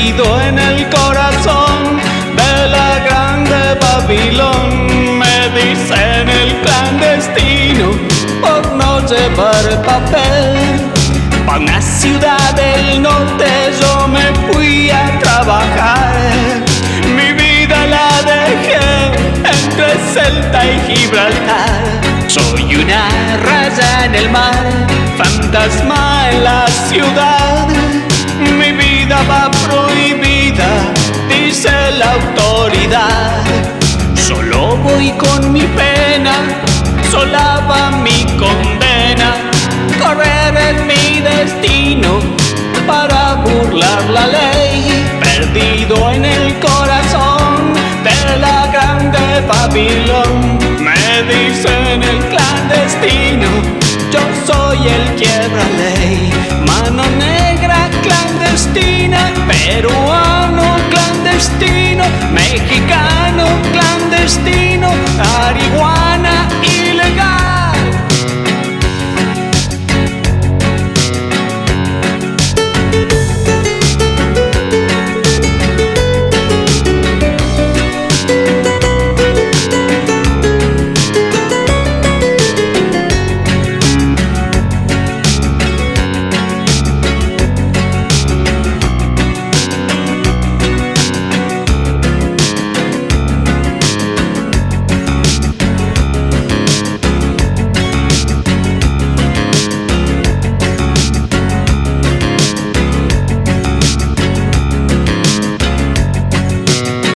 en el corazón de la grande Babilón. Me dicen el clandestino por no llevar papel. Pa' una ciudad del norte yo me fui a trabajar. Mi vida la dejé entre Celta y Gibraltar. Soy una raya en el mar, fantasma en la ciudad. la autoridad. Solo voy con mi pena, sola va mi condena. Correr es mi destino para burlar la ley. Perdido en el corazón de la grande Babilón. Me dicen el clandestino, yo soy el quiebra ley.